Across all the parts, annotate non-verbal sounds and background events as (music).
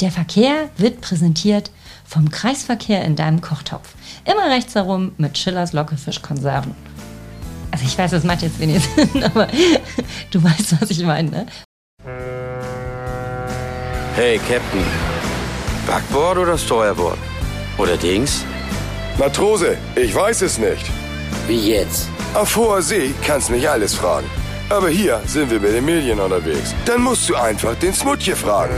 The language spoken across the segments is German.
Der Verkehr wird präsentiert vom Kreisverkehr in deinem Kochtopf. Immer rechts herum mit Schillers Lockefischkonserven. Also ich weiß, das macht jetzt wenig (laughs) Sinn, aber du weißt, was ich meine, ne? Hey, Captain. Backboard oder Steuerbord? Oder Dings? Matrose, ich weiß es nicht. Wie jetzt? Auf hoher See kannst mich alles fragen. Aber hier sind wir mit den Medien unterwegs. Dann musst du einfach den Smutje fragen.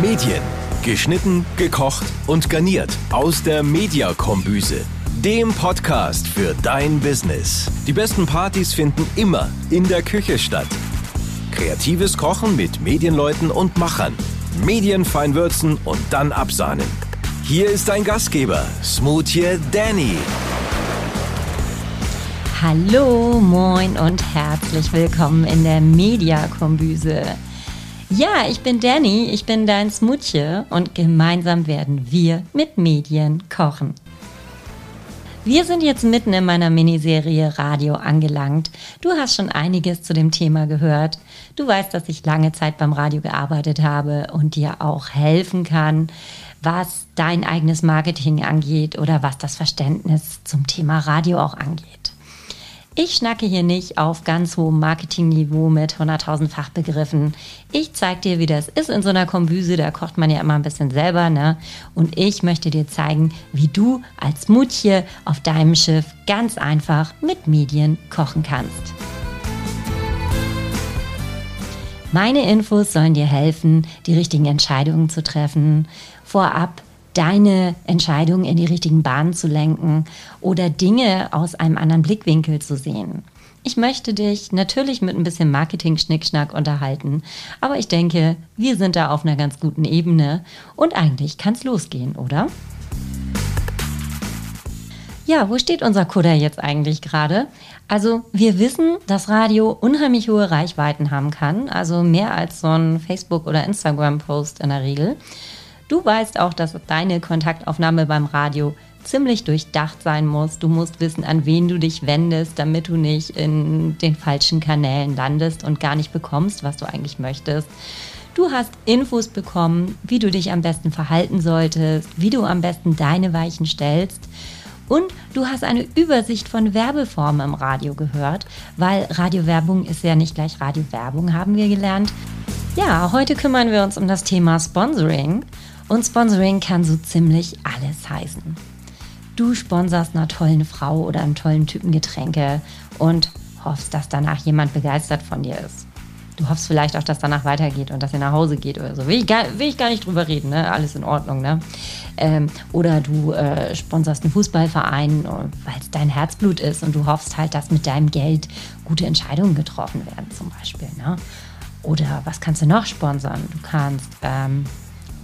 Medien. Geschnitten, gekocht und garniert aus der Mediakombüse. Dem Podcast für dein Business. Die besten Partys finden immer in der Küche statt. Kreatives Kochen mit Medienleuten und Machern. Medienfein würzen und dann absahnen. Hier ist dein Gastgeber, Smoothie Danny. Hallo, moin und herzlich willkommen in der Mediakombüse. Ja, ich bin Danny, ich bin dein Smoothie und gemeinsam werden wir mit Medien kochen. Wir sind jetzt mitten in meiner Miniserie Radio angelangt. Du hast schon einiges zu dem Thema gehört. Du weißt, dass ich lange Zeit beim Radio gearbeitet habe und dir auch helfen kann, was dein eigenes Marketing angeht oder was das Verständnis zum Thema Radio auch angeht. Ich schnacke hier nicht auf ganz hohem Marketingniveau mit 100.000 Fachbegriffen. Ich zeige dir, wie das ist in so einer Kombüse. Da kocht man ja immer ein bisschen selber, ne? Und ich möchte dir zeigen, wie du als Mutje auf deinem Schiff ganz einfach mit Medien kochen kannst. Meine Infos sollen dir helfen, die richtigen Entscheidungen zu treffen, vorab deine Entscheidungen in die richtigen Bahnen zu lenken oder Dinge aus einem anderen Blickwinkel zu sehen. Ich möchte dich natürlich mit ein bisschen Marketing-Schnickschnack unterhalten, aber ich denke, wir sind da auf einer ganz guten Ebene und eigentlich kann es losgehen, oder? Ja, wo steht unser Kudder jetzt eigentlich gerade? Also wir wissen, dass Radio unheimlich hohe Reichweiten haben kann, also mehr als so ein Facebook- oder Instagram-Post in der Regel. Du weißt auch, dass deine Kontaktaufnahme beim Radio ziemlich durchdacht sein muss. Du musst wissen, an wen du dich wendest, damit du nicht in den falschen Kanälen landest und gar nicht bekommst, was du eigentlich möchtest. Du hast Infos bekommen, wie du dich am besten verhalten solltest, wie du am besten deine Weichen stellst. Und du hast eine Übersicht von Werbeformen im Radio gehört, weil Radiowerbung ist ja nicht gleich Radiowerbung, haben wir gelernt. Ja, heute kümmern wir uns um das Thema Sponsoring. Und Sponsoring kann so ziemlich alles heißen. Du sponserst einer tollen Frau oder einem tollen Typen Getränke und hoffst, dass danach jemand begeistert von dir ist. Du hoffst vielleicht auch, dass danach weitergeht und dass er nach Hause geht oder so. Will ich gar, will ich gar nicht drüber reden, ne? Alles in Ordnung, ne? Ähm, oder du äh, sponserst einen Fußballverein, weil es dein Herzblut ist und du hoffst halt, dass mit deinem Geld gute Entscheidungen getroffen werden, zum Beispiel, ne? Oder was kannst du noch sponsern? Du kannst, ähm,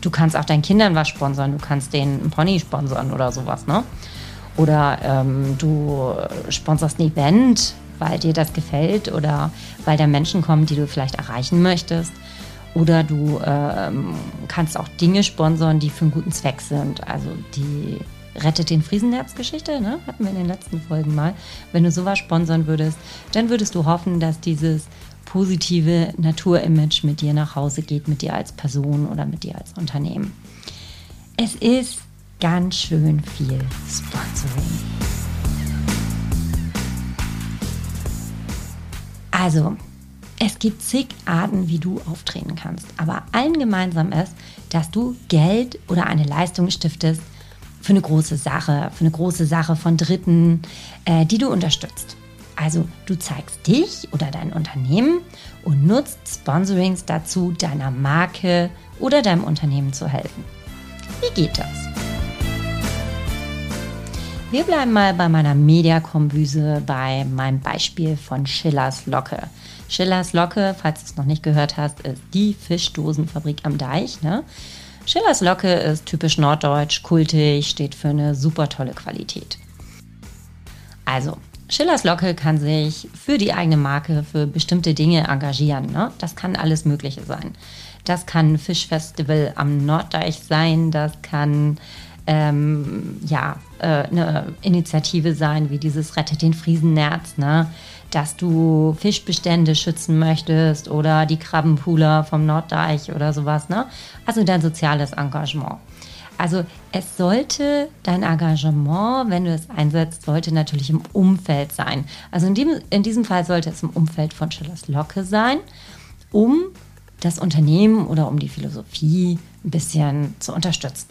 du kannst auch deinen Kindern was sponsern, du kannst denen einen Pony sponsern oder sowas, ne? Oder ähm, du sponserst ein Event, weil dir das gefällt oder weil da Menschen kommen, die du vielleicht erreichen möchtest. Oder du ähm, kannst auch Dinge sponsern, die für einen guten Zweck sind. Also die Rettet den Friesenherz-Geschichte, ne? hatten wir in den letzten Folgen mal. Wenn du sowas sponsern würdest, dann würdest du hoffen, dass dieses positive Naturimage mit dir nach Hause geht, mit dir als Person oder mit dir als Unternehmen. Es ist ganz schön viel Sponsoring. Also, es gibt zig Arten, wie du auftreten kannst. Aber allen gemeinsam ist, dass du Geld oder eine Leistung stiftest für eine große Sache, für eine große Sache von Dritten, äh, die du unterstützt. Also du zeigst dich oder dein Unternehmen und nutzt Sponsorings dazu, deiner Marke oder deinem Unternehmen zu helfen. Wie geht das? Wir bleiben mal bei meiner Mediakombüse bei meinem Beispiel von Schillers Locke. Schillers Locke, falls du es noch nicht gehört hast, ist die Fischdosenfabrik am Deich. Ne? Schillers Locke ist typisch norddeutsch, kultig, steht für eine super tolle Qualität. Also, Schillers Locke kann sich für die eigene Marke für bestimmte Dinge engagieren. Ne? Das kann alles Mögliche sein. Das kann ein Fischfestival am Norddeich sein, das kann ähm, ja, äh, eine Initiative sein, wie dieses Rettet den Friesennerz, ne? dass du Fischbestände schützen möchtest oder die Krabbenpooler vom Norddeich oder sowas. Ne? Also dein soziales Engagement. Also es sollte dein Engagement, wenn du es einsetzt, sollte natürlich im Umfeld sein. Also in, dem, in diesem Fall sollte es im Umfeld von Schillers Locke sein, um das Unternehmen oder um die Philosophie ein bisschen zu unterstützen.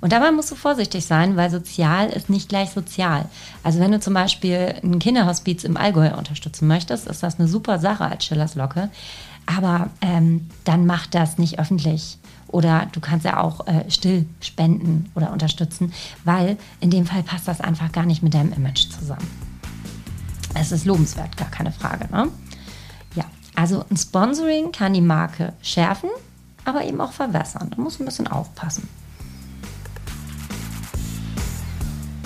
Und dabei musst du vorsichtig sein, weil sozial ist nicht gleich sozial. Also wenn du zum Beispiel ein Kinderhospiz im Allgäu unterstützen möchtest, ist das eine super Sache als Schillers Locke. Aber ähm, dann mach das nicht öffentlich. Oder du kannst ja auch äh, still spenden oder unterstützen, weil in dem Fall passt das einfach gar nicht mit deinem Image zusammen. Es ist lobenswert, gar keine Frage. Ne? Ja, also ein Sponsoring kann die Marke schärfen, aber eben auch verwässern. Da muss ein bisschen aufpassen.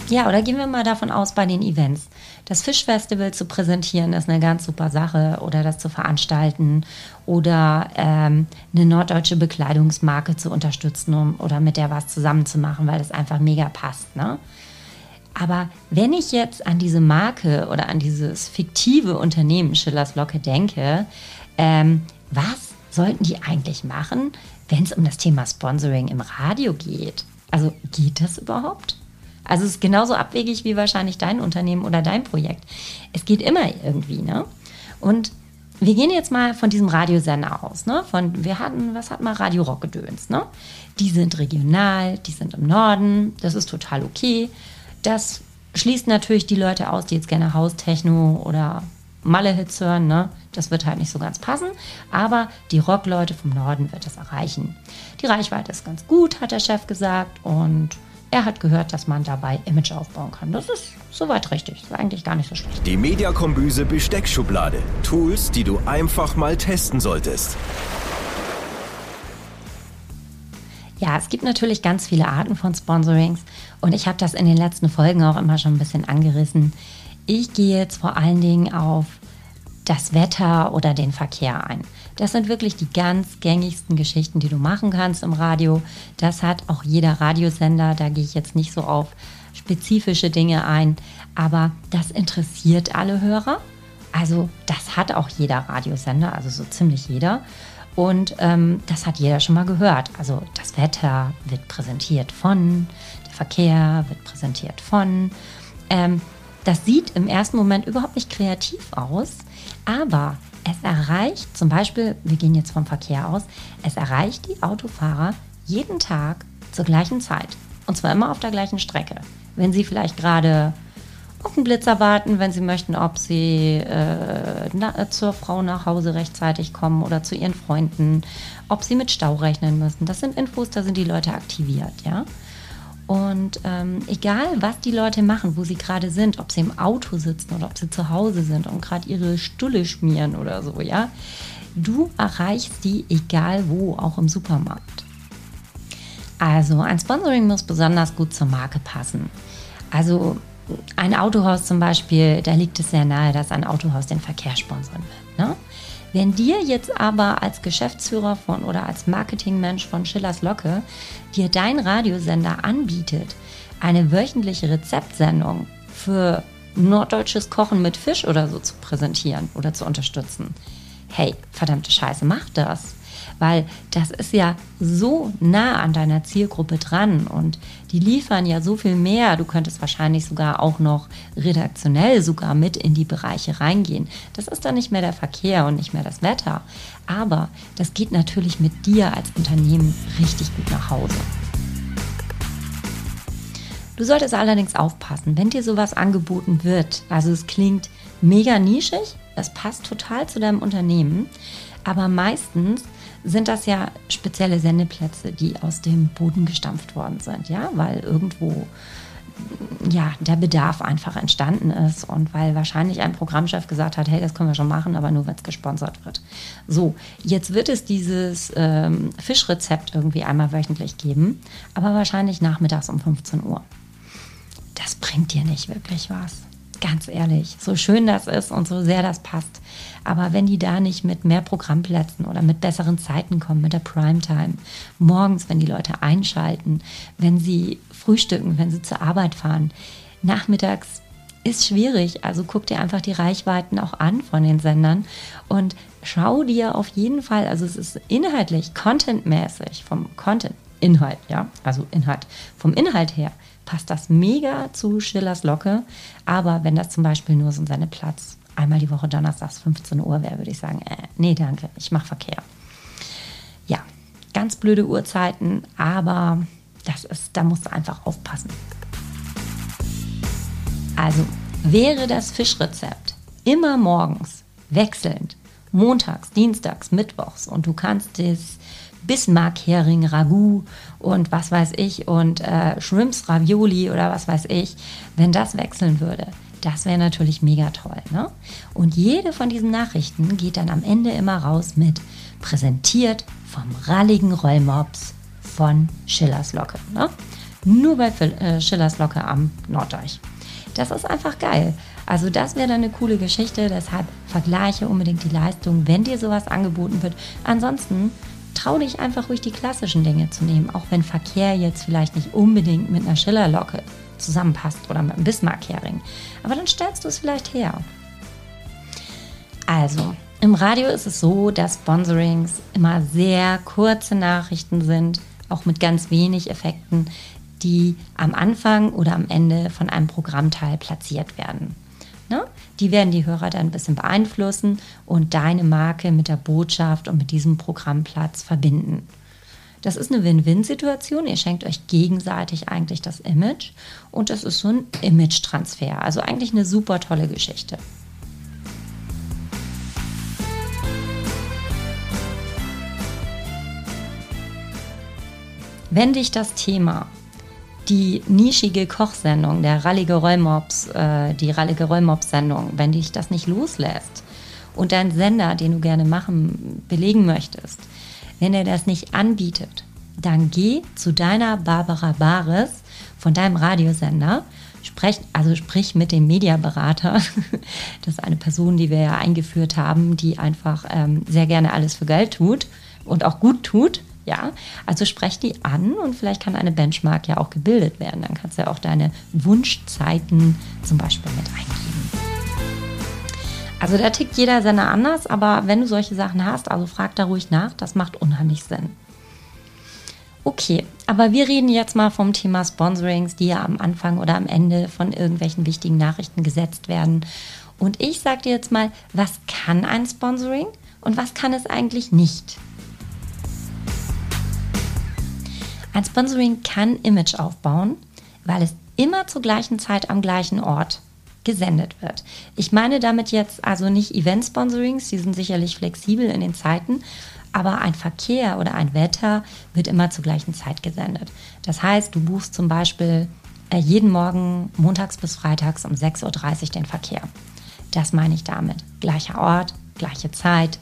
Ja, oder gehen wir mal davon aus bei den Events. Das Fischfestival zu präsentieren ist eine ganz super Sache oder das zu veranstalten oder ähm, eine norddeutsche Bekleidungsmarke zu unterstützen um, oder mit der was zusammen zu machen, weil das einfach mega passt. Ne? Aber wenn ich jetzt an diese Marke oder an dieses fiktive Unternehmen Schillers Locke denke, ähm, was sollten die eigentlich machen, wenn es um das Thema Sponsoring im Radio geht? Also geht das überhaupt? Also es ist genauso abwegig wie wahrscheinlich dein Unternehmen oder dein Projekt. Es geht immer irgendwie, ne? Und wir gehen jetzt mal von diesem Radiosender aus, ne? Von, wir hatten, was hat mal Radio Rock gedöns, ne? Die sind regional, die sind im Norden, das ist total okay. Das schließt natürlich die Leute aus, die jetzt gerne Haustechno oder Malle-Hits hören, ne? Das wird halt nicht so ganz passen, aber die Rockleute vom Norden wird das erreichen. Die Reichweite ist ganz gut, hat der Chef gesagt und er hat gehört, dass man dabei Image aufbauen kann. Das ist soweit richtig. Ist eigentlich gar nicht so schlecht. Die Mediakombüse Besteckschublade. Tools, die du einfach mal testen solltest. Ja, es gibt natürlich ganz viele Arten von Sponsorings und ich habe das in den letzten Folgen auch immer schon ein bisschen angerissen. Ich gehe jetzt vor allen Dingen auf das Wetter oder den Verkehr ein. Das sind wirklich die ganz gängigsten Geschichten, die du machen kannst im Radio. Das hat auch jeder Radiosender. Da gehe ich jetzt nicht so auf spezifische Dinge ein, aber das interessiert alle Hörer. Also das hat auch jeder Radiosender, also so ziemlich jeder. Und ähm, das hat jeder schon mal gehört. Also das Wetter wird präsentiert von, der Verkehr wird präsentiert von. Ähm, das sieht im ersten Moment überhaupt nicht kreativ aus, aber es erreicht, zum Beispiel, wir gehen jetzt vom Verkehr aus, es erreicht die Autofahrer jeden Tag zur gleichen Zeit. Und zwar immer auf der gleichen Strecke. Wenn sie vielleicht gerade auf den Blitzer warten, wenn sie möchten, ob sie äh, na, zur Frau nach Hause rechtzeitig kommen oder zu ihren Freunden, ob sie mit Stau rechnen müssen. Das sind Infos, da sind die Leute aktiviert, ja. Und ähm, egal, was die Leute machen, wo sie gerade sind, ob sie im Auto sitzen oder ob sie zu Hause sind und gerade ihre Stulle schmieren oder so, ja, du erreichst die egal wo, auch im Supermarkt. Also ein Sponsoring muss besonders gut zur Marke passen. Also ein Autohaus zum Beispiel, da liegt es sehr nahe, dass ein Autohaus den Verkehr sponsern wird. Ne? Wenn dir jetzt aber als Geschäftsführer von oder als Marketingmensch von Schillers Locke dir dein Radiosender anbietet, eine wöchentliche Rezeptsendung für norddeutsches Kochen mit Fisch oder so zu präsentieren oder zu unterstützen, hey, verdammte Scheiße, mach das weil das ist ja so nah an deiner Zielgruppe dran und die liefern ja so viel mehr. Du könntest wahrscheinlich sogar auch noch redaktionell sogar mit in die Bereiche reingehen. Das ist dann nicht mehr der Verkehr und nicht mehr das Wetter. Aber das geht natürlich mit dir als Unternehmen richtig gut nach Hause. Du solltest allerdings aufpassen, wenn dir sowas angeboten wird. Also es klingt mega nischig, es passt total zu deinem Unternehmen, aber meistens sind das ja spezielle Sendeplätze, die aus dem Boden gestampft worden sind, ja, weil irgendwo ja, der Bedarf einfach entstanden ist und weil wahrscheinlich ein Programmchef gesagt hat, hey, das können wir schon machen, aber nur, wenn es gesponsert wird. So, jetzt wird es dieses ähm, Fischrezept irgendwie einmal wöchentlich geben, aber wahrscheinlich nachmittags um 15 Uhr. Das bringt dir nicht wirklich was. Ganz ehrlich, so schön das ist und so sehr das passt. Aber wenn die da nicht mit mehr Programmplätzen oder mit besseren Zeiten kommen, mit der Primetime, morgens, wenn die Leute einschalten, wenn sie frühstücken, wenn sie zur Arbeit fahren, nachmittags ist schwierig. Also guck dir einfach die Reichweiten auch an von den Sendern und schau dir auf jeden Fall, also es ist inhaltlich, contentmäßig, vom Content, Inhalt, ja, also Inhalt, vom Inhalt her passt das mega zu Schillers Locke. Aber wenn das zum Beispiel nur so seine Platz einmal die Woche donnerstags 15 Uhr wäre, würde ich sagen, äh, nee, danke, ich mache Verkehr. Ja, ganz blöde Uhrzeiten, aber das ist, da musst du einfach aufpassen. Also wäre das Fischrezept immer morgens wechselnd, montags, dienstags, mittwochs und du kannst das Bismarck-Hering, Ragout und was weiß ich und äh, Shrimps, Ravioli oder was weiß ich, wenn das wechseln würde, das wäre natürlich mega toll. Ne? Und jede von diesen Nachrichten geht dann am Ende immer raus mit präsentiert vom ralligen Rollmops von Schillers Locke. Ne? Nur bei äh, Schillers Locke am Norddeich. Das ist einfach geil. Also das wäre dann eine coole Geschichte. Deshalb vergleiche unbedingt die Leistung, wenn dir sowas angeboten wird. Ansonsten trau dich einfach ruhig die klassischen Dinge zu nehmen, auch wenn Verkehr jetzt vielleicht nicht unbedingt mit einer Schillerlocke zusammenpasst oder mit einem Bismarck-Hering. Aber dann stellst du es vielleicht her. Also, im Radio ist es so, dass Sponsorings immer sehr kurze Nachrichten sind, auch mit ganz wenig Effekten, die am Anfang oder am Ende von einem Programmteil platziert werden. Die werden die Hörer dann ein bisschen beeinflussen und deine Marke mit der Botschaft und mit diesem Programmplatz verbinden. Das ist eine Win-Win-Situation. Ihr schenkt euch gegenseitig eigentlich das Image und das ist so ein Image-Transfer. Also eigentlich eine super tolle Geschichte. Wenn dich das Thema die nischige Kochsendung, der Rallige Rollmops, äh, die Rallige Rollmops-Sendung, wenn dich das nicht loslässt und dein Sender, den du gerne machen, belegen möchtest, wenn er das nicht anbietet, dann geh zu deiner Barbara Bares von deinem Radiosender, sprech, also sprich mit dem Mediaberater. (laughs) Das ist eine Person, die wir ja eingeführt haben, die einfach ähm, sehr gerne alles für Geld tut und auch gut tut ja, also sprech die an und vielleicht kann eine Benchmark ja auch gebildet werden. Dann kannst du ja auch deine Wunschzeiten zum Beispiel mit eingeben. Also da tickt jeder Sender anders, aber wenn du solche Sachen hast, also frag da ruhig nach, das macht unheimlich Sinn. Okay, aber wir reden jetzt mal vom Thema Sponsorings, die ja am Anfang oder am Ende von irgendwelchen wichtigen Nachrichten gesetzt werden. Und ich sage dir jetzt mal, was kann ein Sponsoring und was kann es eigentlich nicht? Ein Sponsoring kann Image aufbauen, weil es immer zur gleichen Zeit am gleichen Ort gesendet wird. Ich meine damit jetzt also nicht Event-Sponsorings, die sind sicherlich flexibel in den Zeiten, aber ein Verkehr oder ein Wetter wird immer zur gleichen Zeit gesendet. Das heißt, du buchst zum Beispiel äh, jeden Morgen montags bis freitags um 6.30 Uhr den Verkehr. Das meine ich damit. Gleicher Ort, gleiche Zeit.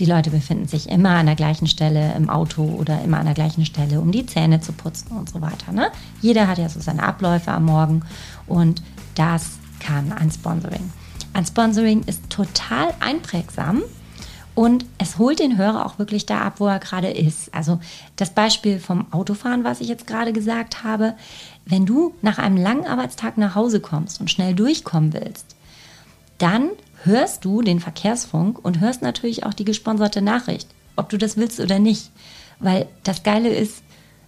Die Leute befinden sich immer an der gleichen Stelle im Auto oder immer an der gleichen Stelle, um die Zähne zu putzen und so weiter. Ne? Jeder hat ja so seine Abläufe am Morgen und das kann ein Sponsoring. Ein Sponsoring ist total einprägsam und es holt den Hörer auch wirklich da ab, wo er gerade ist. Also das Beispiel vom Autofahren, was ich jetzt gerade gesagt habe, wenn du nach einem langen Arbeitstag nach Hause kommst und schnell durchkommen willst, dann hörst du den Verkehrsfunk und hörst natürlich auch die gesponserte Nachricht, ob du das willst oder nicht. Weil das Geile ist,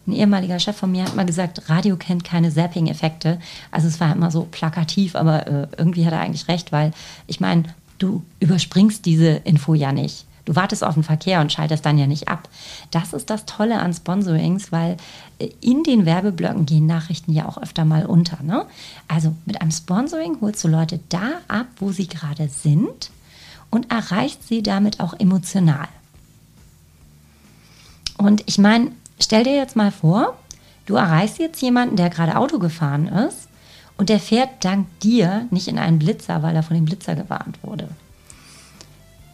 ein ehemaliger Chef von mir hat mal gesagt, Radio kennt keine Zapping-Effekte. Also es war immer so plakativ, aber äh, irgendwie hat er eigentlich recht, weil ich meine, du überspringst diese Info ja nicht. Du wartest auf den Verkehr und schaltest dann ja nicht ab. Das ist das Tolle an Sponsorings, weil äh, in den Werbeblöcken gehen Nachrichten ja auch öfter mal unter. Ne? Also mit einem Sponsoring holst du Leute da ab, wo sie gerade sind und erreichst sie damit auch emotional. Und ich meine, stell dir jetzt mal vor, du erreichst jetzt jemanden, der gerade Auto gefahren ist und der fährt dank dir nicht in einen Blitzer, weil er von dem Blitzer gewarnt wurde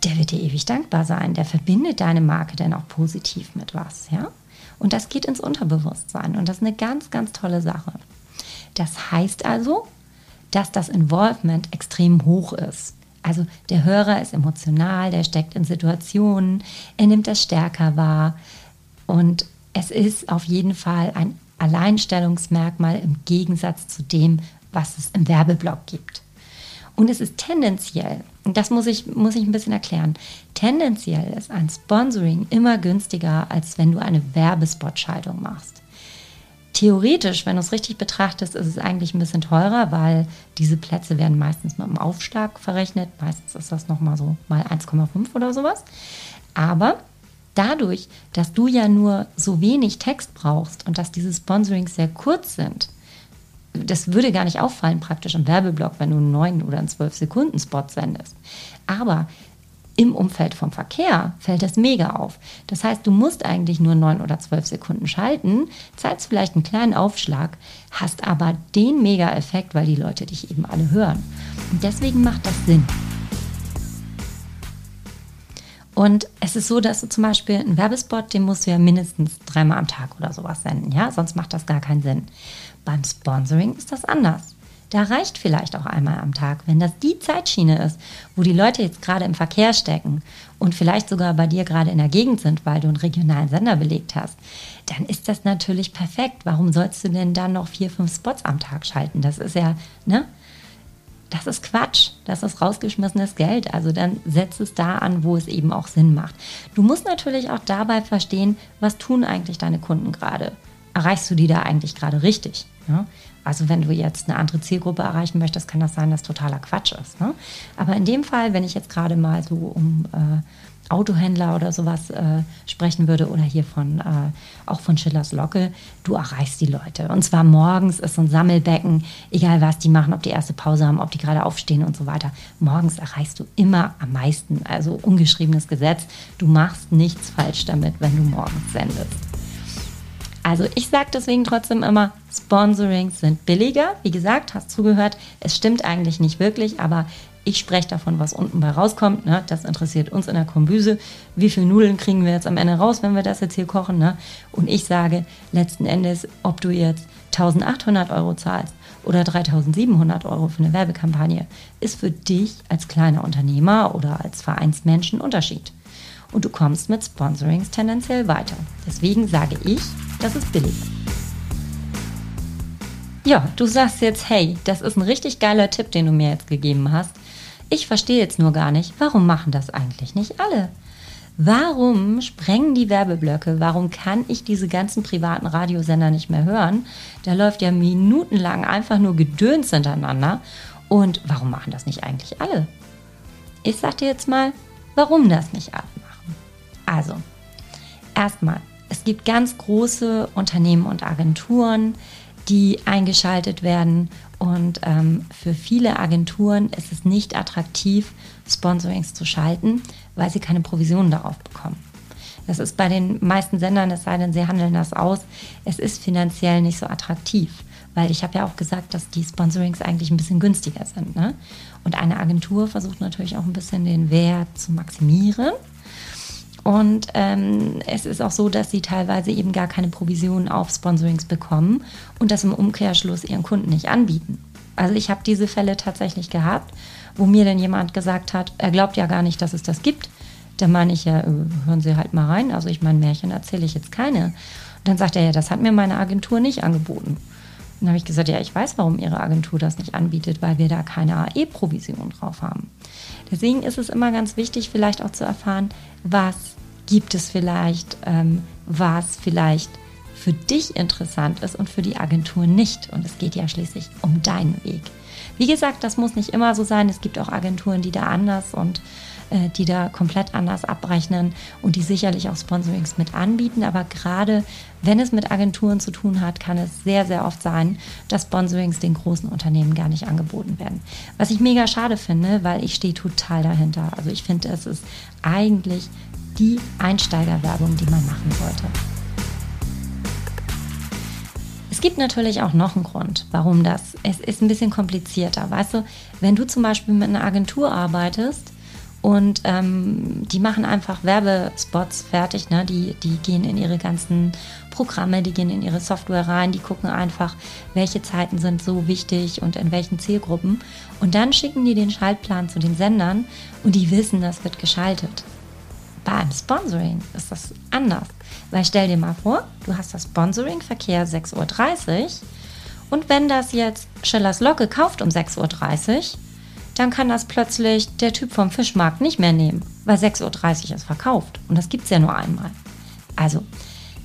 der wird dir ewig dankbar sein. Der verbindet deine Marke dann auch positiv mit was, ja? Und das geht ins Unterbewusstsein und das ist eine ganz, ganz tolle Sache. Das heißt also, dass das Involvement extrem hoch ist. Also der Hörer ist emotional, der steckt in Situationen, er nimmt das stärker wahr und es ist auf jeden Fall ein Alleinstellungsmerkmal im Gegensatz zu dem, was es im Werbeblock gibt. Und es ist tendenziell, und das muss ich, muss ich ein bisschen erklären, tendenziell ist ein Sponsoring immer günstiger, als wenn du eine Werbespotschaltung machst. Theoretisch, wenn du es richtig betrachtest, ist es eigentlich ein bisschen teurer, weil diese Plätze werden meistens mit einem Aufschlag verrechnet. Meistens ist das nochmal so mal 1,5 oder sowas. Aber dadurch, dass du ja nur so wenig Text brauchst und dass diese Sponsorings sehr kurz sind, das würde gar nicht auffallen praktisch im Werbeblock, wenn du einen 9 oder einen 12 Sekunden Spot sendest. Aber im Umfeld vom Verkehr fällt das mega auf. Das heißt, du musst eigentlich nur 9 oder 12 Sekunden schalten, zahlst vielleicht einen kleinen Aufschlag, hast aber den Mega-Effekt, weil die Leute dich eben alle hören. Und deswegen macht das Sinn. Und es ist so, dass du zum Beispiel einen Werbespot, den musst du ja mindestens dreimal am Tag oder sowas senden, ja? Sonst macht das gar keinen Sinn. Beim Sponsoring ist das anders. Da reicht vielleicht auch einmal am Tag, wenn das die Zeitschiene ist, wo die Leute jetzt gerade im Verkehr stecken und vielleicht sogar bei dir gerade in der Gegend sind, weil du einen regionalen Sender belegt hast, dann ist das natürlich perfekt. Warum sollst du denn dann noch vier, fünf Spots am Tag schalten? Das ist ja, ne? Das ist Quatsch. Das ist rausgeschmissenes Geld. Also dann setz es da an, wo es eben auch Sinn macht. Du musst natürlich auch dabei verstehen, was tun eigentlich deine Kunden gerade? Erreichst du die da eigentlich gerade richtig? Ja? Also wenn du jetzt eine andere Zielgruppe erreichen möchtest, kann das sein, dass totaler Quatsch ist. Ne? Aber in dem Fall, wenn ich jetzt gerade mal so um äh, Autohändler oder sowas äh, sprechen würde oder hier von äh, auch von Schillers Locke, du erreichst die Leute. Und zwar morgens ist so ein Sammelbecken, egal was die machen, ob die erste Pause haben, ob die gerade aufstehen und so weiter. Morgens erreichst du immer am meisten. Also ungeschriebenes Gesetz. Du machst nichts falsch damit, wenn du morgens sendest. Also ich sage deswegen trotzdem immer, Sponsorings sind billiger. Wie gesagt, hast zugehört, es stimmt eigentlich nicht wirklich, aber ich spreche davon, was unten bei rauskommt. Ne? Das interessiert uns in der Kombüse. Wie viele Nudeln kriegen wir jetzt am Ende raus, wenn wir das jetzt hier kochen? Ne? Und ich sage letzten Endes, ob du jetzt 1800 Euro zahlst oder 3700 Euro für eine Werbekampagne, ist für dich als kleiner Unternehmer oder als Vereinsmensch ein Unterschied. Und du kommst mit Sponsorings tendenziell weiter. Deswegen sage ich, das ist billig. Ja, du sagst jetzt, hey, das ist ein richtig geiler Tipp, den du mir jetzt gegeben hast. Ich verstehe jetzt nur gar nicht, warum machen das eigentlich nicht alle? Warum sprengen die Werbeblöcke? Warum kann ich diese ganzen privaten Radiosender nicht mehr hören? Da läuft ja minutenlang einfach nur Gedöns hintereinander. Und warum machen das nicht eigentlich alle? Ich sag dir jetzt mal, warum das nicht alle machen. Also, erstmal, es gibt ganz große Unternehmen und Agenturen, die eingeschaltet werden. Und ähm, für viele Agenturen ist es nicht attraktiv, Sponsorings zu schalten, weil sie keine Provisionen darauf bekommen. Das ist bei den meisten Sendern, es sei denn, sie handeln das aus, es ist finanziell nicht so attraktiv. Weil ich habe ja auch gesagt, dass die Sponsorings eigentlich ein bisschen günstiger sind. Ne? Und eine Agentur versucht natürlich auch ein bisschen den Wert zu maximieren. Und ähm, es ist auch so, dass sie teilweise eben gar keine Provisionen auf Sponsorings bekommen und das im Umkehrschluss ihren Kunden nicht anbieten. Also ich habe diese Fälle tatsächlich gehabt, wo mir dann jemand gesagt hat, er glaubt ja gar nicht, dass es das gibt. Da meine ich ja, äh, hören Sie halt mal rein. Also ich meine, Märchen erzähle ich jetzt keine. Und dann sagt er, ja, das hat mir meine Agentur nicht angeboten. Dann habe ich gesagt, ja, ich weiß, warum Ihre Agentur das nicht anbietet, weil wir da keine AE-Provision drauf haben. Deswegen ist es immer ganz wichtig, vielleicht auch zu erfahren, was gibt es vielleicht, ähm, was vielleicht für dich interessant ist und für die Agentur nicht. Und es geht ja schließlich um deinen Weg. Wie gesagt, das muss nicht immer so sein. Es gibt auch Agenturen, die da anders und äh, die da komplett anders abrechnen und die sicherlich auch Sponsorings mit anbieten. Aber gerade wenn es mit Agenturen zu tun hat, kann es sehr, sehr oft sein, dass Sponsorings den großen Unternehmen gar nicht angeboten werden. Was ich mega schade finde, weil ich stehe total dahinter. Also ich finde, es ist eigentlich die Einsteigerwerbung, die man machen sollte. Es gibt natürlich auch noch einen Grund, warum das. Es ist ein bisschen komplizierter. Weißt du, wenn du zum Beispiel mit einer Agentur arbeitest Und ähm, die machen einfach Werbespots fertig. Ne? Die, die gehen in ihre ganzen Programme, die gehen in ihre Software rein, die gucken einfach, welche Zeiten sind so wichtig und in welchen Zielgruppen. Und dann schicken die den Schaltplan zu den Sendern und die wissen, das wird geschaltet. Beim Sponsoring ist das anders. Weil stell dir mal vor, du hast das Sponsoring-Verkehr 6.30 Uhr und wenn das jetzt Schillers Locke kauft um 6.30 Uhr, dann kann das plötzlich der Typ vom Fischmarkt nicht mehr nehmen, weil 6.30 Uhr ist verkauft. Und das gibt es ja nur einmal. Also,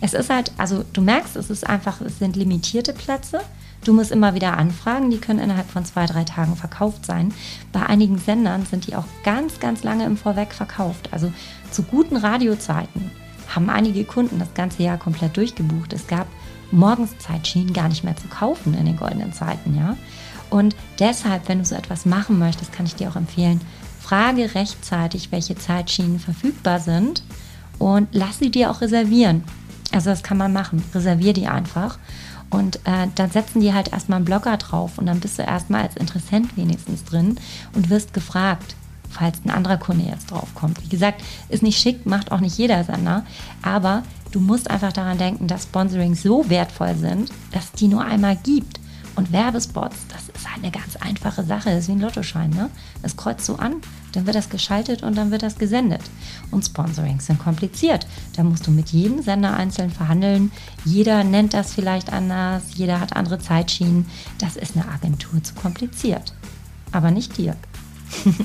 es ist halt, also du merkst, es ist einfach, es sind limitierte Plätze. Du musst immer wieder anfragen, die können innerhalb von zwei, drei Tagen verkauft sein. Bei einigen Sendern sind die auch ganz, ganz lange im Vorweg verkauft. Also zu guten Radiozeiten haben einige Kunden das ganze Jahr komplett durchgebucht. Es gab morgens Zeitschienen gar nicht mehr zu kaufen in den goldenen Zeiten, ja. Und deshalb, wenn du so etwas machen möchtest, kann ich dir auch empfehlen, frage rechtzeitig, welche Zeitschienen verfügbar sind und lass sie dir auch reservieren. Also das kann man machen. Reservier die einfach. Und äh, dann setzen die halt erstmal einen Blocker drauf und dann bist du erstmal als Interessent wenigstens drin und wirst gefragt, falls ein anderer Kunde jetzt draufkommt. Wie gesagt, ist nicht schick, macht auch nicht jeder Sender, aber du musst einfach daran denken, dass Sponsoring so wertvoll sind, dass es die nur einmal gibt. Und Werbespots, das ist eine ganz einfache Sache. Das ist wie ein Lottoschein. Ne? Das kreuzt so an, dann wird das geschaltet und dann wird das gesendet. Und Sponsorings sind kompliziert. Da musst du mit jedem Sender einzeln verhandeln. Jeder nennt das vielleicht anders, jeder hat andere Zeitschienen. Das ist eine Agentur zu kompliziert. Aber nicht dir. (laughs)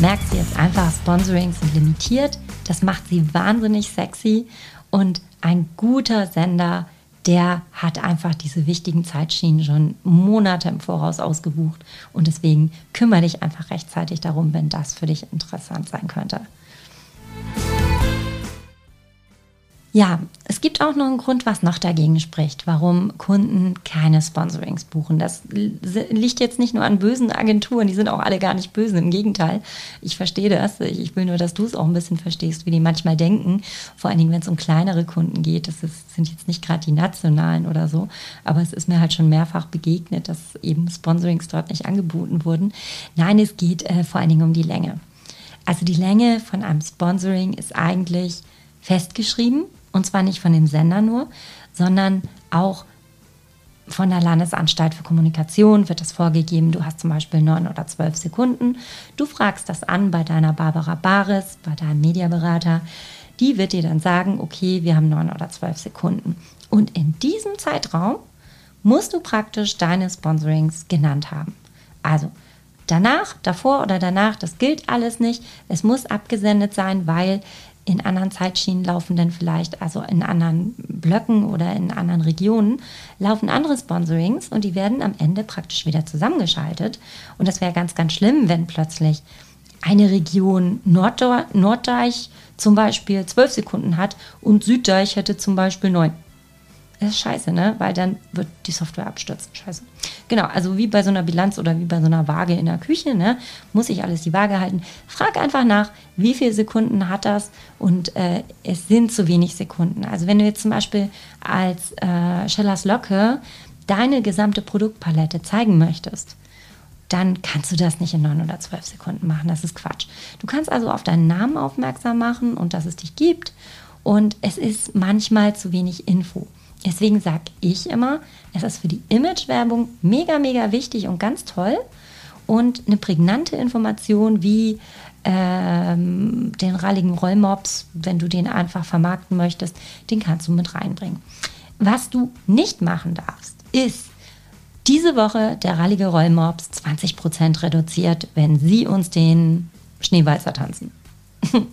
Merkst du jetzt einfach, Sponsorings sind limitiert. Das macht sie wahnsinnig sexy. Und ein guter Sender der hat einfach diese wichtigen Zeitschienen schon Monate im Voraus ausgebucht. Und deswegen kümmere dich einfach rechtzeitig darum, wenn das für dich interessant sein könnte. Ja, es gibt auch noch einen Grund, was noch dagegen spricht, warum Kunden keine Sponsorings buchen. Das liegt jetzt nicht nur an bösen Agenturen, die sind auch alle gar nicht böse. Im Gegenteil, ich verstehe das. Ich will nur, dass du es auch ein bisschen verstehst, wie die manchmal denken. Vor allen Dingen, wenn es um kleinere Kunden geht. Das ist, sind jetzt nicht gerade die nationalen oder so, aber es ist mir halt schon mehrfach begegnet, dass eben Sponsorings dort nicht angeboten wurden. Nein, es geht äh, vor allen Dingen um die Länge. Also die Länge von einem Sponsoring ist eigentlich festgeschrieben und zwar nicht von dem Sender nur, sondern auch von der Landesanstalt für Kommunikation wird das vorgegeben. Du hast zum Beispiel neun oder zwölf Sekunden. Du fragst das an bei deiner Barbara Baris, bei deinem Mediaberater. Die wird dir dann sagen, okay, wir haben neun oder zwölf Sekunden. Und in diesem Zeitraum musst du praktisch deine Sponsorings genannt haben. Also danach, davor oder danach, das gilt alles nicht. Es muss abgesendet sein, weil in anderen Zeitschienen laufen dann vielleicht, also in anderen Blöcken oder in anderen Regionen, laufen andere Sponsorings und die werden am Ende praktisch wieder zusammengeschaltet. Und das wäre ganz, ganz schlimm, wenn plötzlich eine Region Norddeich zum Beispiel zwölf Sekunden hat und Süddeich hätte zum Beispiel neun. Das ist scheiße, ne? Weil dann wird die Software abstürzen. Scheiße. Genau, also wie bei so einer Bilanz oder wie bei so einer Waage in der Küche, ne? Muss ich alles die Waage halten. Frag einfach nach, wie viele Sekunden hat das und äh, es sind zu wenig Sekunden. Also wenn du jetzt zum Beispiel als äh, Schellers Locke deine gesamte Produktpalette zeigen möchtest, dann kannst du das nicht in neun oder zwölf Sekunden machen. Das ist Quatsch. Du kannst also auf deinen Namen aufmerksam machen und dass es dich gibt. Und es ist manchmal zu wenig Info. Deswegen sage ich immer, es ist für die Imagewerbung mega, mega wichtig und ganz toll. Und eine prägnante Information wie ähm, den ralligen Rollmops, wenn du den einfach vermarkten möchtest, den kannst du mit reinbringen. Was du nicht machen darfst, ist diese Woche der rallige Rollmops 20% reduziert, wenn sie uns den Schneewalzer tanzen. (laughs)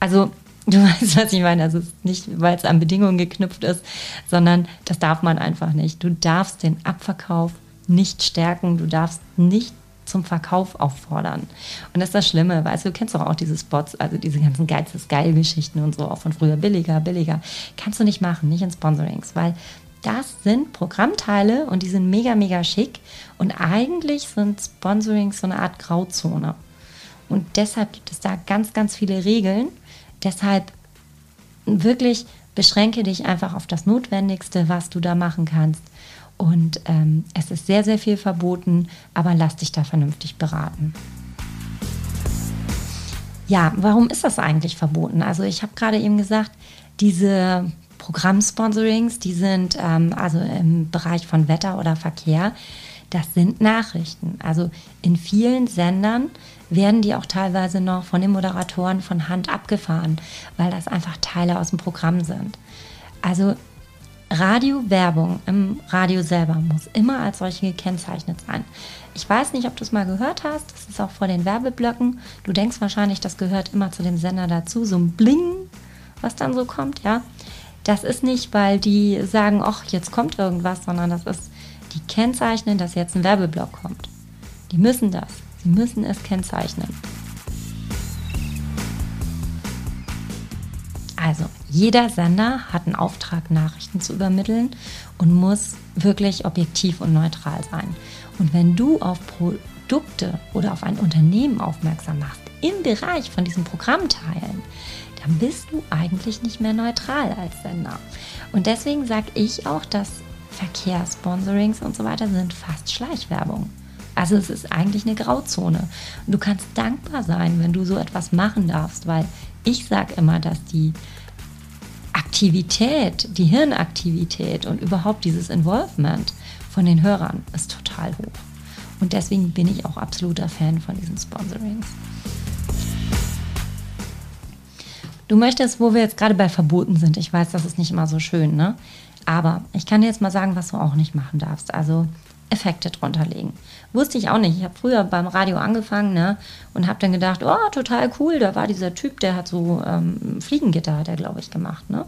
also Du weißt, was ich meine. Also nicht, weil es an Bedingungen geknüpft ist, sondern das darf man einfach nicht. Du darfst den Abverkauf nicht stärken. Du darfst nicht zum Verkauf auffordern. Und das ist das Schlimme, weißt du, du kennst doch auch diese Spots, also diese ganzen Geiz ist geil Geschichten und so, auch von früher billiger, billiger. Kannst du nicht machen, nicht in Sponsorings, weil das sind Programmteile und die sind mega, mega schick. Und eigentlich sind Sponsorings so eine Art Grauzone. Und deshalb gibt es da ganz, ganz viele Regeln. Deshalb wirklich beschränke dich einfach auf das Notwendigste, was du da machen kannst. Und ähm, es ist sehr, sehr viel verboten, aber lass dich da vernünftig beraten. Ja, warum ist das eigentlich verboten? Also ich habe gerade eben gesagt, diese Programmsponsorings, die sind ähm, also im Bereich von Wetter oder Verkehr, das sind Nachrichten. Also in vielen Sendern werden die auch teilweise noch von den Moderatoren von Hand abgefahren, weil das einfach Teile aus dem Programm sind. Also Radiowerbung im Radio selber muss immer als solche gekennzeichnet sein. Ich weiß nicht, ob du es mal gehört hast. Das ist auch vor den Werbeblöcken. Du denkst wahrscheinlich, das gehört immer zu dem Sender dazu. So ein Bling, was dann so kommt, ja. Das ist nicht, weil die sagen, ach, jetzt kommt irgendwas, sondern das ist, die kennzeichnen, dass jetzt ein Werbeblock kommt. Die müssen das. Sie müssen es kennzeichnen. Also, jeder Sender hat einen Auftrag, Nachrichten zu übermitteln und muss wirklich objektiv und neutral sein. Und wenn du auf Produkte oder auf ein Unternehmen aufmerksam machst, im Bereich von diesen Programmteilen, dann bist du eigentlich nicht mehr neutral als Sender. Und deswegen sage ich auch, dass Verkehrssponsorings und so weiter sind fast Schleichwerbung. Also es ist eigentlich eine Grauzone. Du kannst dankbar sein, wenn du so etwas machen darfst, weil ich sage immer, dass die Aktivität, die Hirnaktivität und überhaupt dieses Involvement von den Hörern ist total hoch. Und deswegen bin ich auch absoluter Fan von diesen Sponsorings. Du möchtest, wo wir jetzt gerade bei Verboten sind, ich weiß, das ist nicht immer so schön, ne? Aber ich kann dir jetzt mal sagen, was du auch nicht machen darfst. Also Effekte drunter legen. Wusste ich auch nicht. Ich habe früher beim Radio angefangen ne, und habe dann gedacht, oh, total cool, da war dieser Typ, der hat so ähm, Fliegengitter, hat er, glaube ich, gemacht. Ne?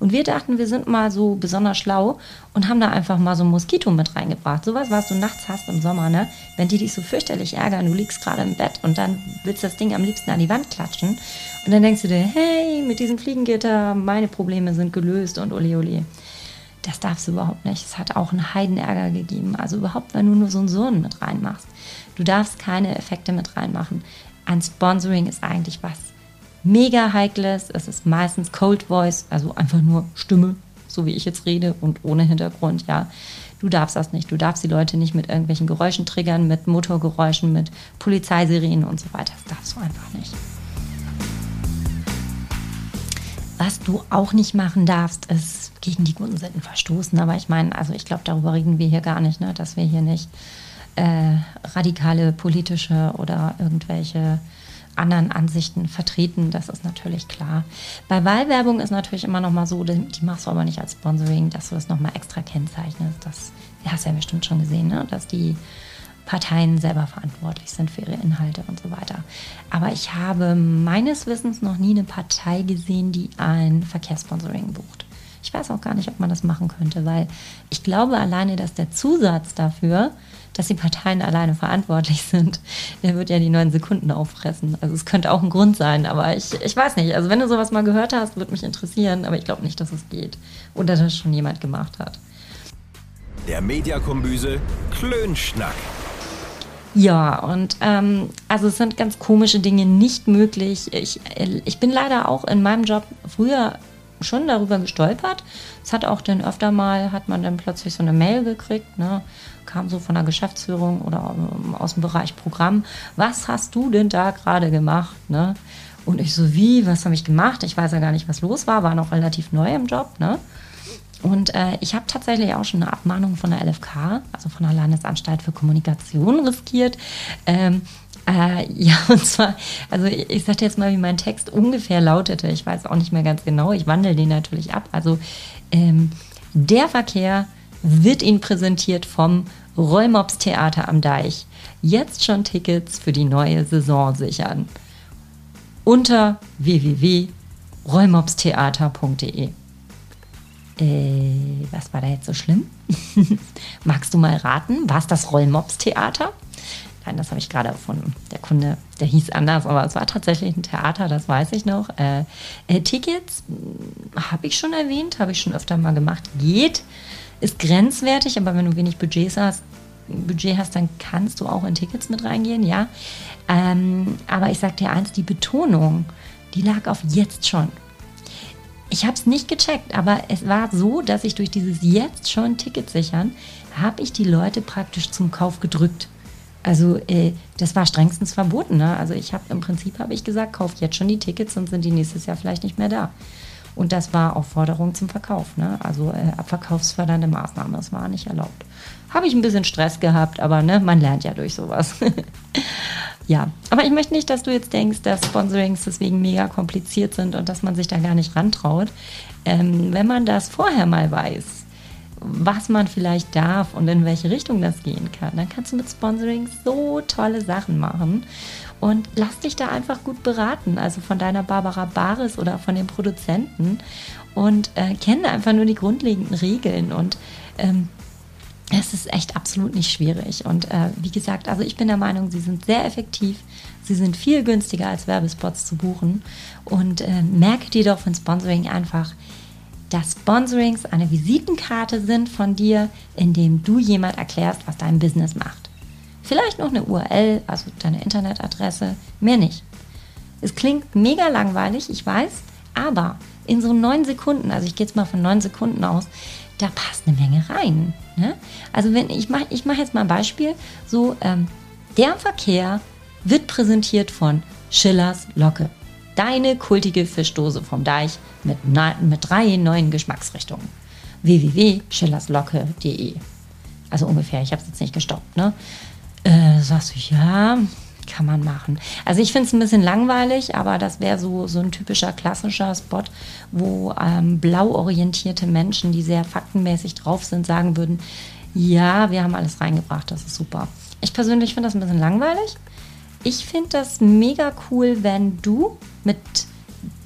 Und wir dachten, wir sind mal so besonders schlau und haben da einfach mal so ein Moskito mit reingebracht. Sowas, was du nachts hast im Sommer, ne? wenn die dich so fürchterlich ärgern, du liegst gerade im Bett und dann willst du das Ding am liebsten an die Wand klatschen. Und dann denkst du dir, hey, mit diesem Fliegengitter, meine Probleme sind gelöst und ole ole das darfst du überhaupt nicht. Es hat auch einen Heidenärger gegeben. Also überhaupt, wenn du nur so einen Sohn mit reinmachst. Du darfst keine Effekte mit reinmachen. Ein Sponsoring ist eigentlich was mega heikles. Es ist meistens Cold Voice, also einfach nur Stimme, so wie ich jetzt rede und ohne Hintergrund, ja. Du darfst das nicht. Du darfst die Leute nicht mit irgendwelchen Geräuschen triggern, mit Motorgeräuschen, mit Polizeisirenen und so weiter. Das darfst du einfach nicht. Was du auch nicht machen darfst, ist gegen die guten Sitten verstoßen. Aber ich meine, also ich glaube, darüber reden wir hier gar nicht, ne? dass wir hier nicht äh, radikale politische oder irgendwelche anderen Ansichten vertreten, das ist natürlich klar. Bei Wahlwerbung ist natürlich immer noch mal so, die, machst du aber nicht als Sponsoring, dass du das noch mal extra kennzeichnest. Das hast du ja bestimmt schon gesehen, ne? dass die Parteien selber verantwortlich sind für ihre Inhalte und so weiter. Aber ich habe meines Wissens noch nie eine Partei gesehen, die ein Verkehrssponsoring bucht. Ich weiß auch gar nicht, ob man das machen könnte, weil ich glaube alleine, dass der Zusatz dafür, dass die Parteien alleine verantwortlich sind, der wird ja die neun Sekunden auffressen. Also es könnte auch ein Grund sein, aber ich, ich weiß nicht. Also wenn du sowas mal gehört hast, würde mich interessieren, aber ich glaube nicht, dass es geht. Oder dass schon jemand gemacht hat. Der Mediakombüse Klönschnack. Ja, und ähm, also es sind ganz komische Dinge nicht möglich. Ich, ich bin leider auch in meinem Job früher schon darüber gestolpert. Es hat auch dann öfter mal, hat man dann plötzlich so eine Mail gekriegt, ne? kam so von der Geschäftsführung oder aus dem Bereich Programm. Was hast du denn da gerade gemacht? Ne? Und ich so, wie, was habe ich gemacht? Ich weiß ja gar nicht, was los war, war noch relativ neu im Job. Ne? Und äh, ich habe tatsächlich auch schon eine Abmahnung von der LFK, also von der Landesanstalt für Kommunikation, riskiert. Ähm, äh, (laughs) ja, und zwar, also ich, ich sage jetzt mal, wie mein Text ungefähr lautete. Ich weiß auch nicht mehr ganz genau. Ich wandle den natürlich ab. Also ähm, der Verkehr wird Ihnen präsentiert vom Rollmops Theater am Deich. Jetzt schon Tickets für die neue Saison sichern. Unter www.rollmopstheater.de äh, was war da jetzt so schlimm? (laughs) Magst du mal raten? War es das Rollmops-Theater? Nein, das habe ich gerade erfunden. Der Kunde, der hieß anders, aber es war tatsächlich ein Theater, das weiß ich noch. Äh, äh, Tickets hm, habe ich schon erwähnt, habe ich schon öfter mal gemacht. Geht, ist grenzwertig, aber wenn du wenig Budgets hast, Budget hast, dann kannst du auch in Tickets mit reingehen, ja. Ähm, aber ich sage dir eins, die Betonung, die lag auf jetzt schon ich habe es nicht gecheckt, aber es war so, dass ich durch dieses jetzt schon Ticket sichern, habe ich die Leute praktisch zum Kauf gedrückt. Also äh, das war strengstens verboten. Ne? Also ich habe im Prinzip habe ich gesagt, kauft jetzt schon die Tickets, sonst sind die nächstes Jahr vielleicht nicht mehr da. Und das war Aufforderung zum Verkauf. Ne? Also äh, abverkaufsfördernde Maßnahme, das war nicht erlaubt. Habe ich ein bisschen Stress gehabt, aber ne, man lernt ja durch sowas. (laughs) ja, aber ich möchte nicht, dass du jetzt denkst, dass Sponsorings deswegen mega kompliziert sind und dass man sich da gar nicht rantraut. Ähm, wenn man das vorher mal weiß, was man vielleicht darf und in welche Richtung das gehen kann, dann kannst du mit Sponsoring so tolle Sachen machen. Und lass dich da einfach gut beraten, also von deiner Barbara Baris oder von den Produzenten und äh, kenne einfach nur die grundlegenden Regeln und ähm, es ist echt absolut nicht schwierig. Und äh, wie gesagt, also ich bin der Meinung, sie sind sehr effektiv. Sie sind viel günstiger als Werbespots zu buchen. Und äh, merke dir doch von Sponsoring einfach, dass Sponsorings eine Visitenkarte sind von dir, in dem du jemand erklärst, was dein Business macht. Vielleicht noch eine URL, also deine Internetadresse, mehr nicht. Es klingt mega langweilig, ich weiß, aber in so neun Sekunden, also ich gehe jetzt mal von neun Sekunden aus, da passt eine Menge rein. Ne? Also wenn ich mache ich mach jetzt mal ein Beispiel, so ähm, der Verkehr wird präsentiert von Schillers Locke. Deine kultige Fischdose vom Deich mit, mit drei neuen Geschmacksrichtungen. www.schillerslocke.de Also ungefähr, ich habe es jetzt nicht gestoppt. Ne? Äh, sagst du, ja, kann man machen. Also ich finde es ein bisschen langweilig, aber das wäre so, so ein typischer klassischer Spot, wo ähm, blau orientierte Menschen, die sehr faktenmäßig drauf sind, sagen würden, ja, wir haben alles reingebracht, das ist super. Ich persönlich finde das ein bisschen langweilig. Ich finde das mega cool, wenn du mit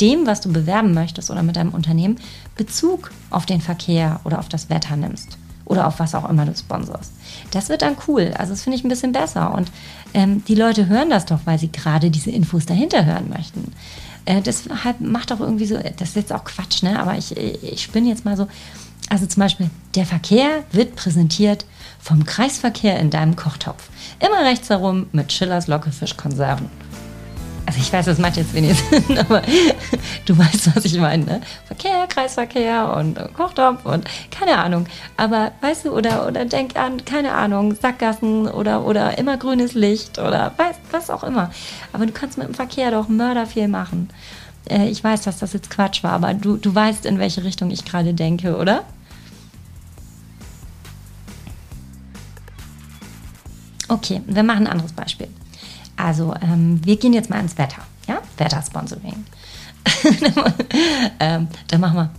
dem, was du bewerben möchtest oder mit deinem Unternehmen, Bezug auf den Verkehr oder auf das Wetter nimmst oder auf was auch immer du sponsorst. Das wird dann cool. Also das finde ich ein bisschen besser. Und ähm, die Leute hören das doch, weil sie gerade diese Infos dahinter hören möchten. Äh, deshalb macht doch irgendwie so, das ist jetzt auch Quatsch, ne? Aber ich, ich bin jetzt mal so. Also zum Beispiel, der Verkehr wird präsentiert vom Kreisverkehr in deinem Kochtopf. Immer rechts herum mit Schillers Lockefischkonserven. Also ich weiß, das macht jetzt wenig Sinn, (laughs) aber du weißt, was ich meine. Ne? Verkehr, Kreisverkehr und Kochtopf und keine Ahnung. Aber weißt du, oder, oder denk an, keine Ahnung, Sackgassen oder, oder immer grünes Licht oder weiß, was auch immer. Aber du kannst mit dem Verkehr doch mörder viel machen. Äh, ich weiß, dass das jetzt Quatsch war, aber du, du weißt, in welche Richtung ich gerade denke, oder? Okay, wir machen ein anderes Beispiel. Also, ähm, wir gehen jetzt mal ins Wetter. Ja, Wettersponsoring. (laughs) ähm, dann machen wir.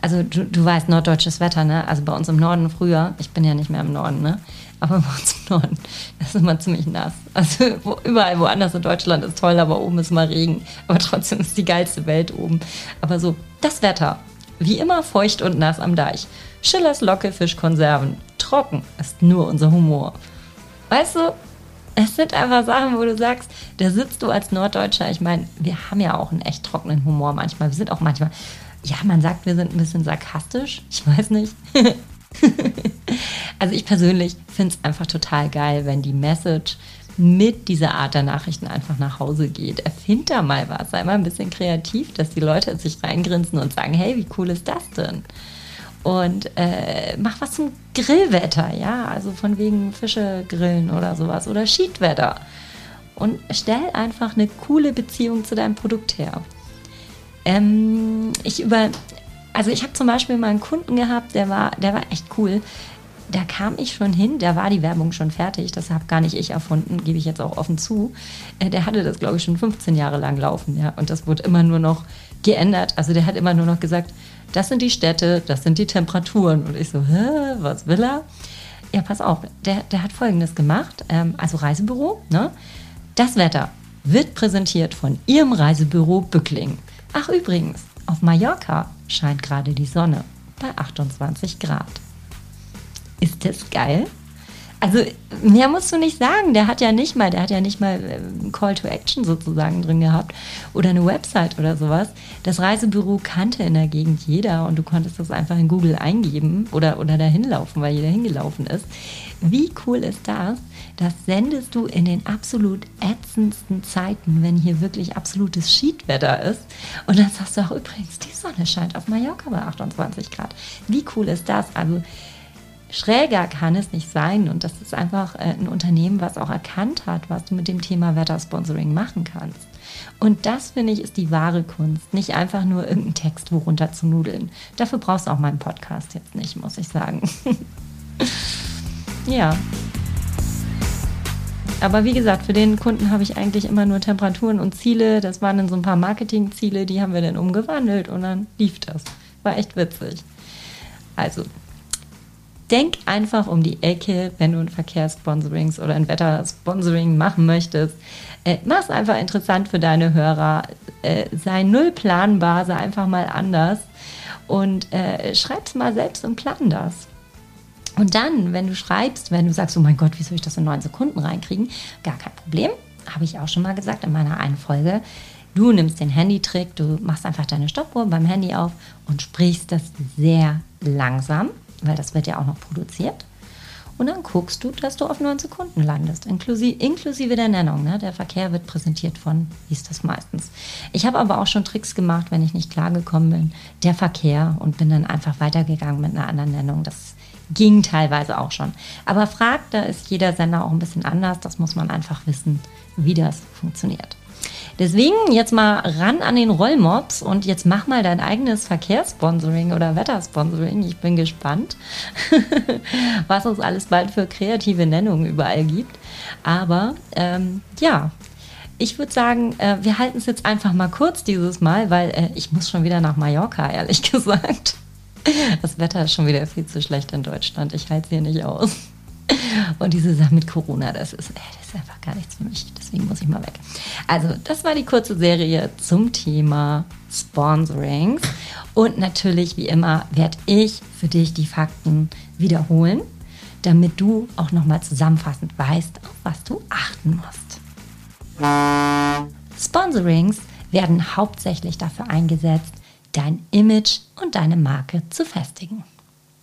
Also, du, du weißt, norddeutsches Wetter, ne? Also bei uns im Norden früher, ich bin ja nicht mehr im Norden, ne? Aber bei uns im Norden, das ist immer ziemlich nass. Also wo, überall woanders in Deutschland ist toll, aber oben ist mal Regen. Aber trotzdem ist die geilste Welt oben. Aber so, das Wetter. Wie immer feucht und nass am Deich. Schillers Locke Fischkonserven. Trocken ist nur unser Humor. Weißt du, es sind einfach Sachen, wo du sagst, da sitzt du als Norddeutscher. Ich meine, wir haben ja auch einen echt trockenen Humor manchmal. Wir sind auch manchmal, ja, man sagt, wir sind ein bisschen sarkastisch. Ich weiß nicht. (laughs) also ich persönlich finde es einfach total geil, wenn die Message mit dieser Art der Nachrichten einfach nach Hause geht. Erfind da mal was, sei mal ein bisschen kreativ, dass die Leute sich reingrinsen und sagen, hey, wie cool ist das denn? Und äh, mach was zum Grillwetter, ja, also von wegen Fische grillen oder sowas oder Schiedwetter und stell einfach eine coole Beziehung zu deinem Produkt her. Ähm, ich über, also ich habe zum Beispiel mal einen Kunden gehabt, der war, der war echt cool. Da kam ich schon hin, da war die Werbung schon fertig, das habe gar nicht ich erfunden, gebe ich jetzt auch offen zu. Äh, der hatte das, glaube ich, schon 15 Jahre lang laufen, ja, und das wurde immer nur noch geändert. Also der hat immer nur noch gesagt, das sind die Städte, das sind die Temperaturen. Und ich so, hä, was will er? Ja, pass auf, der, der hat Folgendes gemacht, ähm, also Reisebüro, ne? Das Wetter wird präsentiert von Ihrem Reisebüro Bückling. Ach übrigens, auf Mallorca scheint gerade die Sonne bei 28 Grad. Ist das geil? Also mehr musst du nicht sagen. Der hat ja nicht mal, der hat ja nicht mal ein ähm, Call to Action sozusagen drin gehabt oder eine Website oder sowas. Das Reisebüro kannte in der Gegend jeder und du konntest das einfach in Google eingeben oder, oder dahin laufen, weil jeder hingelaufen ist. Wie cool ist das? Das sendest du in den absolut ätzendsten Zeiten, wenn hier wirklich absolutes Schiedwetter ist. Und dann sagst du auch übrigens, die Sonne scheint auf Mallorca bei 28 Grad. Wie cool ist das? Also schräger kann es nicht sein. Und das ist einfach äh, ein Unternehmen, was auch erkannt hat, was du mit dem Thema Wettersponsoring machen kannst. Und das, finde ich, ist die wahre Kunst. Nicht einfach nur irgendeinen Text worunter zu nudeln. Dafür brauchst du auch meinen Podcast jetzt nicht, muss ich sagen. (laughs) ja. Aber wie gesagt, für den Kunden habe ich eigentlich immer nur Temperaturen und Ziele. Das waren dann so ein paar Marketingziele, die haben wir dann umgewandelt und dann lief das. War echt witzig. Also, denk einfach um die Ecke, wenn du ein Verkehrssponsorings oder ein Wettersponsoring machen möchtest. Äh, mach es einfach interessant für deine Hörer. Äh, sei null planbar, sei einfach mal anders und äh, schreib's mal selbst und plan das. Und dann, wenn du schreibst, wenn du sagst, oh mein Gott, wie soll ich das in neun Sekunden reinkriegen? Gar kein Problem. Habe ich auch schon mal gesagt in meiner einen Folge. Du nimmst den Handytrick, du machst einfach deine Stoppuhr beim Handy auf und sprichst das sehr langsam weil das wird ja auch noch produziert. Und dann guckst du, dass du auf 9 Sekunden landest, inklusive, inklusive der Nennung. Ne? Der Verkehr wird präsentiert von, wie ist das meistens. Ich habe aber auch schon Tricks gemacht, wenn ich nicht klargekommen bin. Der Verkehr und bin dann einfach weitergegangen mit einer anderen Nennung. Das ging teilweise auch schon. Aber frag, da ist jeder Sender auch ein bisschen anders. Das muss man einfach wissen, wie das funktioniert. Deswegen jetzt mal ran an den Rollmops und jetzt mach mal dein eigenes Verkehrssponsoring oder Wettersponsoring. Ich bin gespannt, (laughs) was es alles bald für kreative Nennungen überall gibt. Aber ähm, ja, ich würde sagen, äh, wir halten es jetzt einfach mal kurz dieses Mal, weil äh, ich muss schon wieder nach Mallorca, ehrlich (laughs) gesagt. Das Wetter ist schon wieder viel zu schlecht in Deutschland. Ich halte es hier nicht aus. Und diese Sache mit Corona, das ist, das ist einfach gar nichts für mich. Deswegen muss ich mal weg. Also, das war die kurze Serie zum Thema Sponsorings. Und natürlich, wie immer, werde ich für dich die Fakten wiederholen, damit du auch nochmal zusammenfassend weißt, auf was du achten musst. Sponsorings werden hauptsächlich dafür eingesetzt, dein Image und deine Marke zu festigen.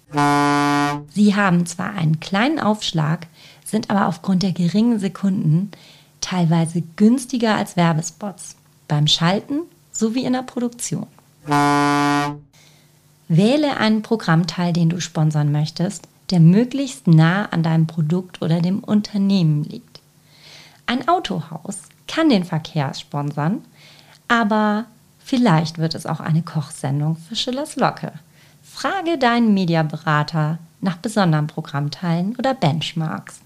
Sie haben zwar einen kleinen Aufschlag, sind aber aufgrund der geringen Sekunden teilweise günstiger als Werbespots beim Schalten sowie in der Produktion. Wähle einen Programmteil, den du sponsern möchtest, der möglichst nah an deinem Produkt oder dem Unternehmen liegt. Ein Autohaus kann den Verkehr sponsern, aber vielleicht wird es auch eine Kochsendung für Schillers Locke. Frage deinen Mediaberater nach besonderen Programmteilen oder Benchmarks.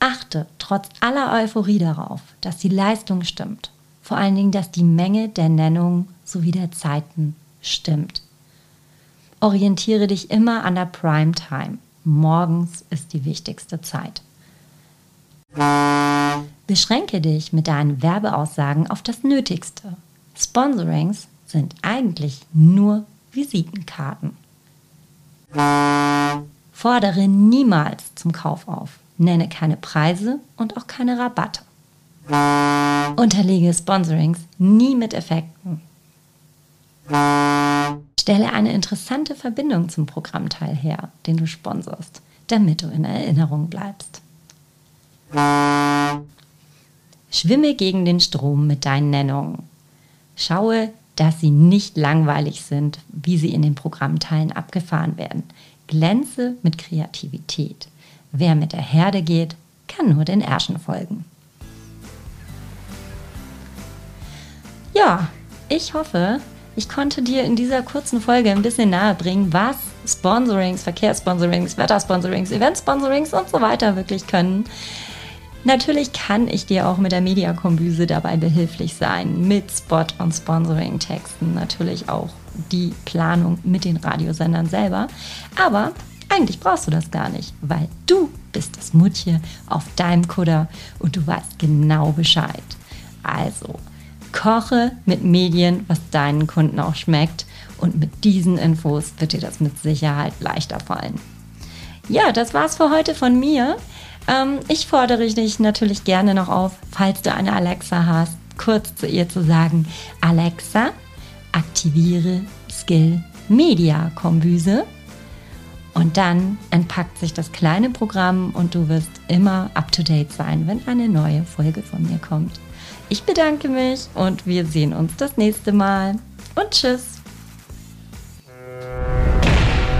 Achte trotz aller Euphorie darauf, dass die Leistung stimmt. Vor allen Dingen, dass die Menge der Nennungen sowie der Zeiten stimmt. Orientiere dich immer an der Primetime. Morgens ist die wichtigste Zeit. Beschränke dich mit deinen Werbeaussagen auf das Nötigste. Sponsorings sind eigentlich nur Visitenkarten. Fordere niemals zum Kauf auf. Nenne keine Preise und auch keine Rabatte. Unterlege Sponsorings nie mit Effekten. Stelle eine interessante Verbindung zum Programmteil her, den du sponsorst, damit du in Erinnerung bleibst. Schwimme gegen den Strom mit deinen Nennungen. Schaue, dass sie nicht langweilig sind, wie sie in den Programmteilen abgefahren werden. Glänze mit Kreativität. Wer mit der Herde geht, kann nur den Ärschen folgen. Ja, ich hoffe, ich konnte dir in dieser kurzen Folge ein bisschen nahe bringen, was Sponsorings, Verkehrssponsorings, Wettersponsorings, Eventsponsorings und so weiter wirklich können. Natürlich kann ich dir auch mit der Mediakombüse dabei behilflich sein, mit Spot- und Sponsoring-Texten, natürlich auch die Planung mit den Radiosendern selber. Aber eigentlich brauchst du das gar nicht, weil du bist das Mutje auf deinem Kutter und du weißt genau Bescheid. Also, koche mit Medien, was deinen Kunden auch schmeckt und mit diesen Infos wird dir das mit Sicherheit leichter fallen. Ja, das war's für heute von mir. Ähm, ich fordere dich natürlich gerne noch auf, falls du eine Alexa hast, kurz zu ihr zu sagen, Alexa, aktiviere Skill Media Kombüse. Und dann entpackt sich das kleine Programm und du wirst immer up-to-date sein, wenn eine neue Folge von mir kommt. Ich bedanke mich und wir sehen uns das nächste Mal. Und tschüss.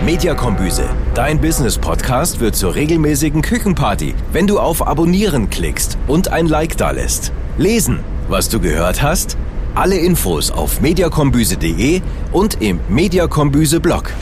Mediakombüse, dein Business-Podcast wird zur regelmäßigen Küchenparty, wenn du auf Abonnieren klickst und ein Like dalässt. Lesen, was du gehört hast? Alle Infos auf mediakombüse.de und im Mediakombüse-Blog.